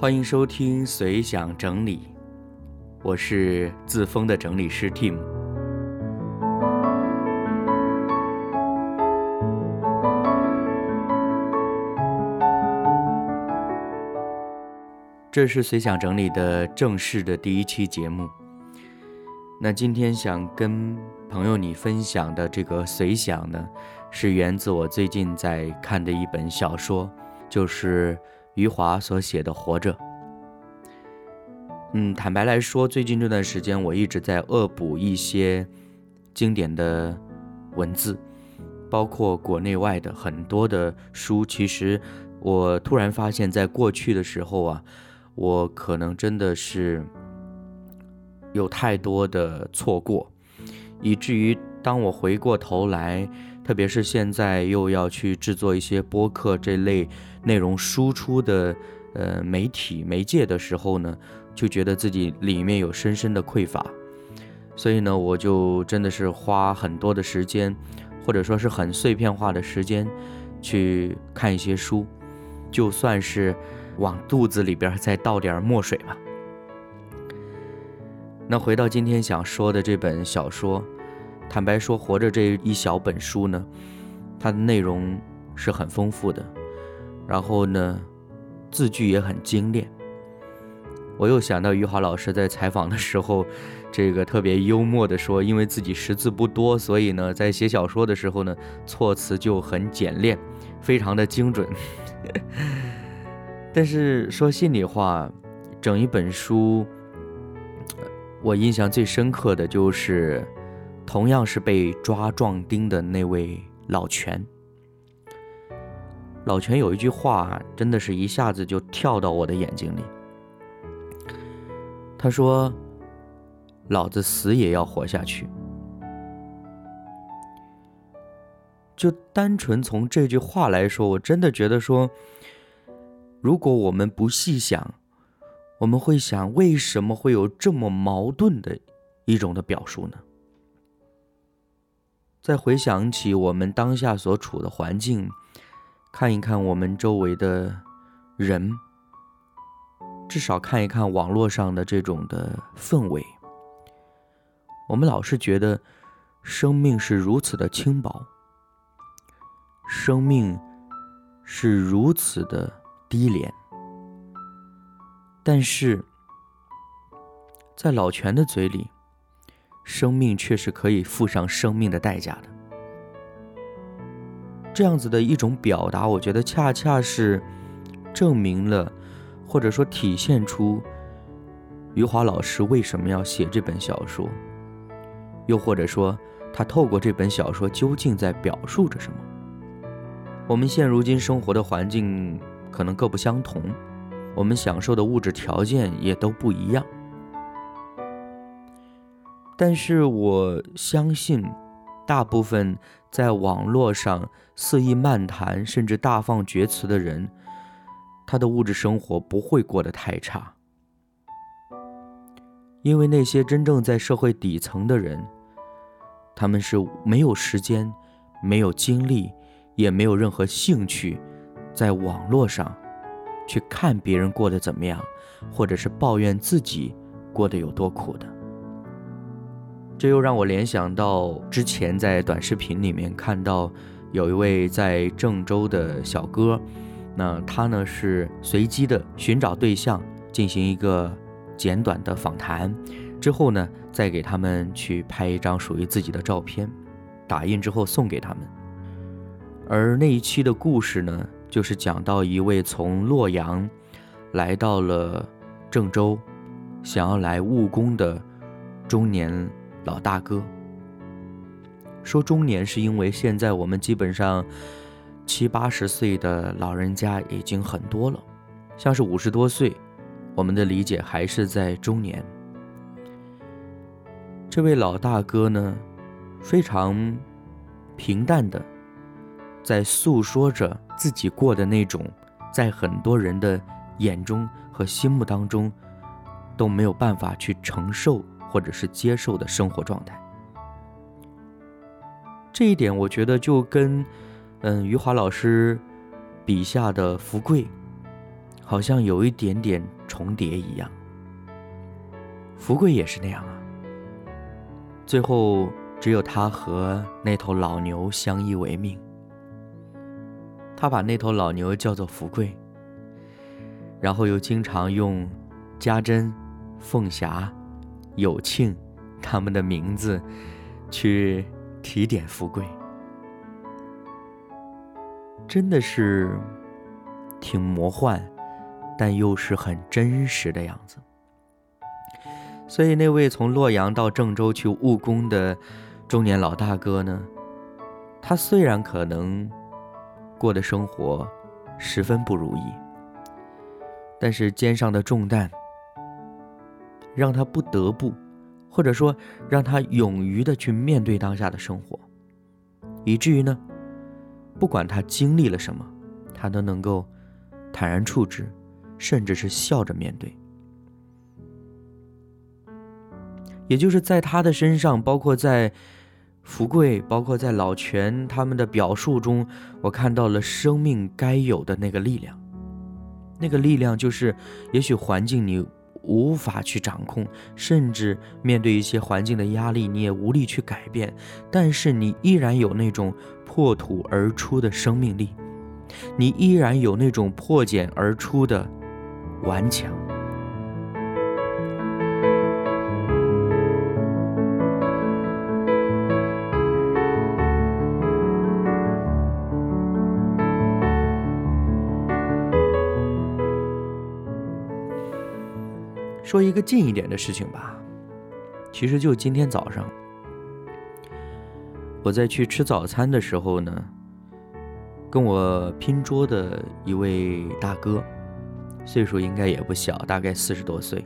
欢迎收听随想整理，我是自封的整理师 Tim。这是随想整理的正式的第一期节目。那今天想跟朋友你分享的这个随想呢，是源自我最近在看的一本小说，就是余华所写的《活着》。嗯，坦白来说，最近这段时间我一直在恶补一些经典的文字，包括国内外的很多的书。其实我突然发现，在过去的时候啊。我可能真的是有太多的错过，以至于当我回过头来，特别是现在又要去制作一些播客这类内容输出的呃媒体媒介的时候呢，就觉得自己里面有深深的匮乏，所以呢，我就真的是花很多的时间，或者说是很碎片化的时间去看一些书，就算是。往肚子里边再倒点墨水吧。那回到今天想说的这本小说，坦白说，《活着》这一小本书呢，它的内容是很丰富的，然后呢，字句也很精炼。我又想到余华老师在采访的时候，这个特别幽默的说，因为自己识字不多，所以呢，在写小说的时候呢，措辞就很简练，非常的精准。但是说心里话，整一本书，我印象最深刻的就是，同样是被抓壮丁的那位老全。老全有一句话，真的是一下子就跳到我的眼睛里。他说：“老子死也要活下去。”就单纯从这句话来说，我真的觉得说。如果我们不细想，我们会想为什么会有这么矛盾的一种的表述呢？再回想起我们当下所处的环境，看一看我们周围的人，至少看一看网络上的这种的氛围，我们老是觉得生命是如此的轻薄，生命是如此的。低廉，但是在老泉的嘴里，生命却是可以付上生命的代价的。这样子的一种表达，我觉得恰恰是证明了，或者说体现出余华老师为什么要写这本小说，又或者说他透过这本小说究竟在表述着什么？我们现如今生活的环境。可能各不相同，我们享受的物质条件也都不一样。但是我相信，大部分在网络上肆意漫谈甚至大放厥词的人，他的物质生活不会过得太差。因为那些真正在社会底层的人，他们是没有时间、没有精力，也没有任何兴趣。在网络上，去看别人过得怎么样，或者是抱怨自己过得有多苦的，这又让我联想到之前在短视频里面看到有一位在郑州的小哥，那他呢是随机的寻找对象，进行一个简短的访谈，之后呢再给他们去拍一张属于自己的照片，打印之后送给他们，而那一期的故事呢。就是讲到一位从洛阳来到了郑州，想要来务工的中年老大哥。说中年是因为现在我们基本上七八十岁的老人家已经很多了，像是五十多岁，我们的理解还是在中年。这位老大哥呢，非常平淡的。在诉说着自己过的那种，在很多人的眼中和心目当中都没有办法去承受或者是接受的生活状态。这一点，我觉得就跟，嗯，余华老师笔下的福贵好像有一点点重叠一样。福贵也是那样啊。最后，只有他和那头老牛相依为命。他把那头老牛叫做福贵，然后又经常用家珍、凤霞、有庆他们的名字去提点富贵，真的是挺魔幻，但又是很真实的样子。所以，那位从洛阳到郑州去务工的中年老大哥呢，他虽然可能过的生活十分不如意，但是肩上的重担让他不得不，或者说让他勇于的去面对当下的生活，以至于呢，不管他经历了什么，他都能够坦然处之，甚至是笑着面对。也就是在他的身上，包括在福贵，包括在老全他们的表述中，我看到了生命该有的那个力量。那个力量就是，也许环境你无法去掌控，甚至面对一些环境的压力，你也无力去改变，但是你依然有那种破土而出的生命力，你依然有那种破茧而出的顽强。说一个近一点的事情吧，其实就今天早上，我在去吃早餐的时候呢，跟我拼桌的一位大哥，岁数应该也不小，大概四十多岁，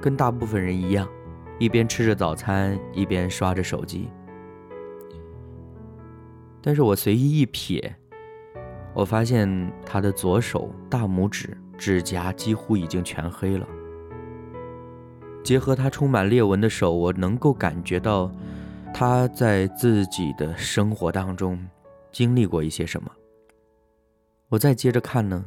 跟大部分人一样，一边吃着早餐，一边刷着手机。但是我随意一瞥，我发现他的左手大拇指。指甲几乎已经全黑了。结合他充满裂纹的手，我能够感觉到他在自己的生活当中经历过一些什么。我再接着看呢，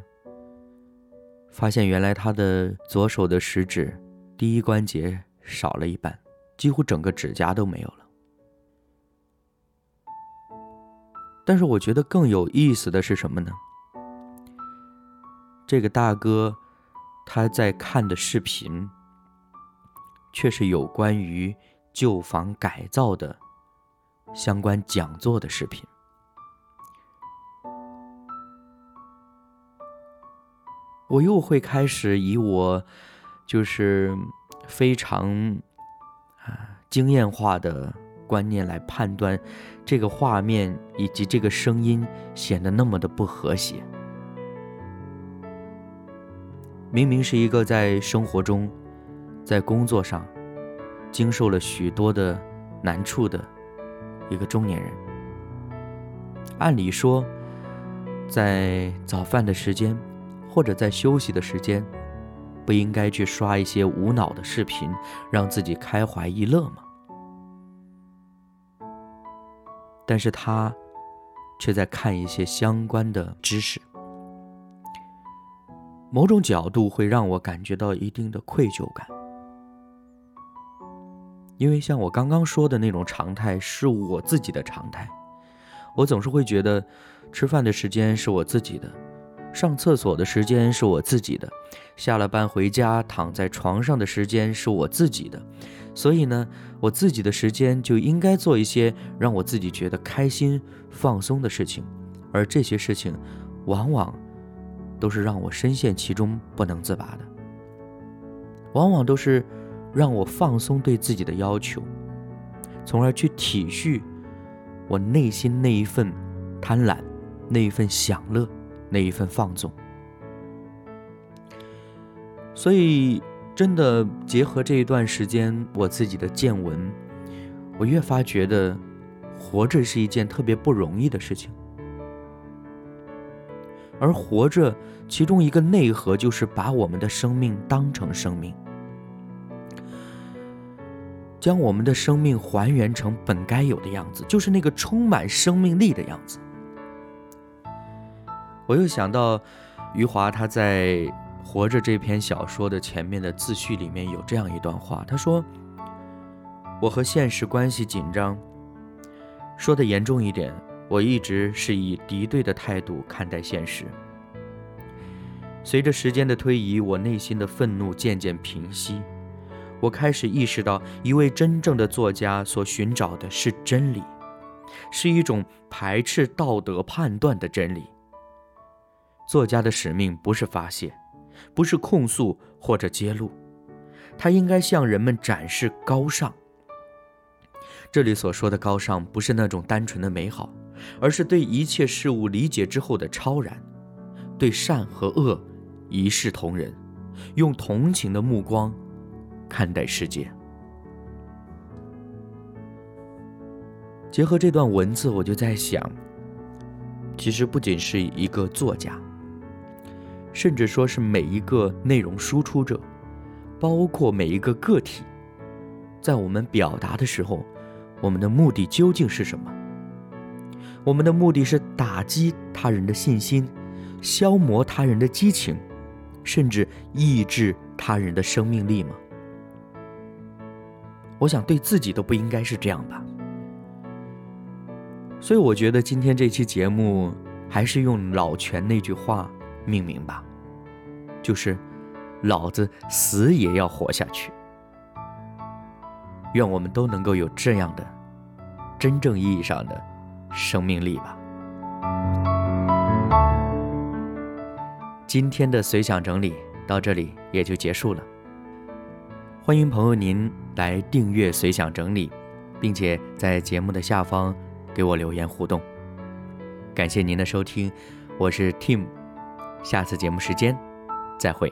发现原来他的左手的食指第一关节少了一半，几乎整个指甲都没有了。但是我觉得更有意思的是什么呢？这个大哥，他在看的视频，却是有关于旧房改造的相关讲座的视频。我又会开始以我就是非常啊经验化的观念来判断这个画面以及这个声音显得那么的不和谐。明明是一个在生活中，在工作上，经受了许多的难处的一个中年人。按理说，在早饭的时间，或者在休息的时间，不应该去刷一些无脑的视频，让自己开怀一乐吗？但是他却在看一些相关的知识。某种角度会让我感觉到一定的愧疚感，因为像我刚刚说的那种常态是我自己的常态，我总是会觉得，吃饭的时间是我自己的，上厕所的时间是我自己的，下了班回家躺在床上的时间是我自己的，所以呢，我自己的时间就应该做一些让我自己觉得开心、放松的事情，而这些事情，往往。都是让我深陷其中不能自拔的，往往都是让我放松对自己的要求，从而去体恤我内心那一份贪婪、那一份享乐、那一份放纵。所以，真的结合这一段时间我自己的见闻，我越发觉得活着是一件特别不容易的事情。而活着，其中一个内核就是把我们的生命当成生命，将我们的生命还原成本该有的样子，就是那个充满生命力的样子。我又想到，余华他在《活着》这篇小说的前面的自序里面有这样一段话，他说：“我和现实关系紧张，说的严重一点，我一直是以敌对的态度看待现实。随着时间的推移，我内心的愤怒渐渐平息，我开始意识到，一位真正的作家所寻找的是真理，是一种排斥道德判断的真理。”作家的使命不是发泄，不是控诉或者揭露，他应该向人们展示高尚。这里所说的高尚，不是那种单纯的美好，而是对一切事物理解之后的超然，对善和恶一视同仁，用同情的目光看待世界。结合这段文字，我就在想，其实不仅是一个作家。甚至说是每一个内容输出者，包括每一个个体，在我们表达的时候，我们的目的究竟是什么？我们的目的是打击他人的信心，消磨他人的激情，甚至抑制他人的生命力吗？我想对自己都不应该是这样吧。所以我觉得今天这期节目还是用老泉那句话。命名吧，就是老子死也要活下去。愿我们都能够有这样的真正意义上的生命力吧。今天的随想整理到这里也就结束了。欢迎朋友您来订阅随想整理，并且在节目的下方给我留言互动。感谢您的收听，我是 Tim。下次节目时间，再会。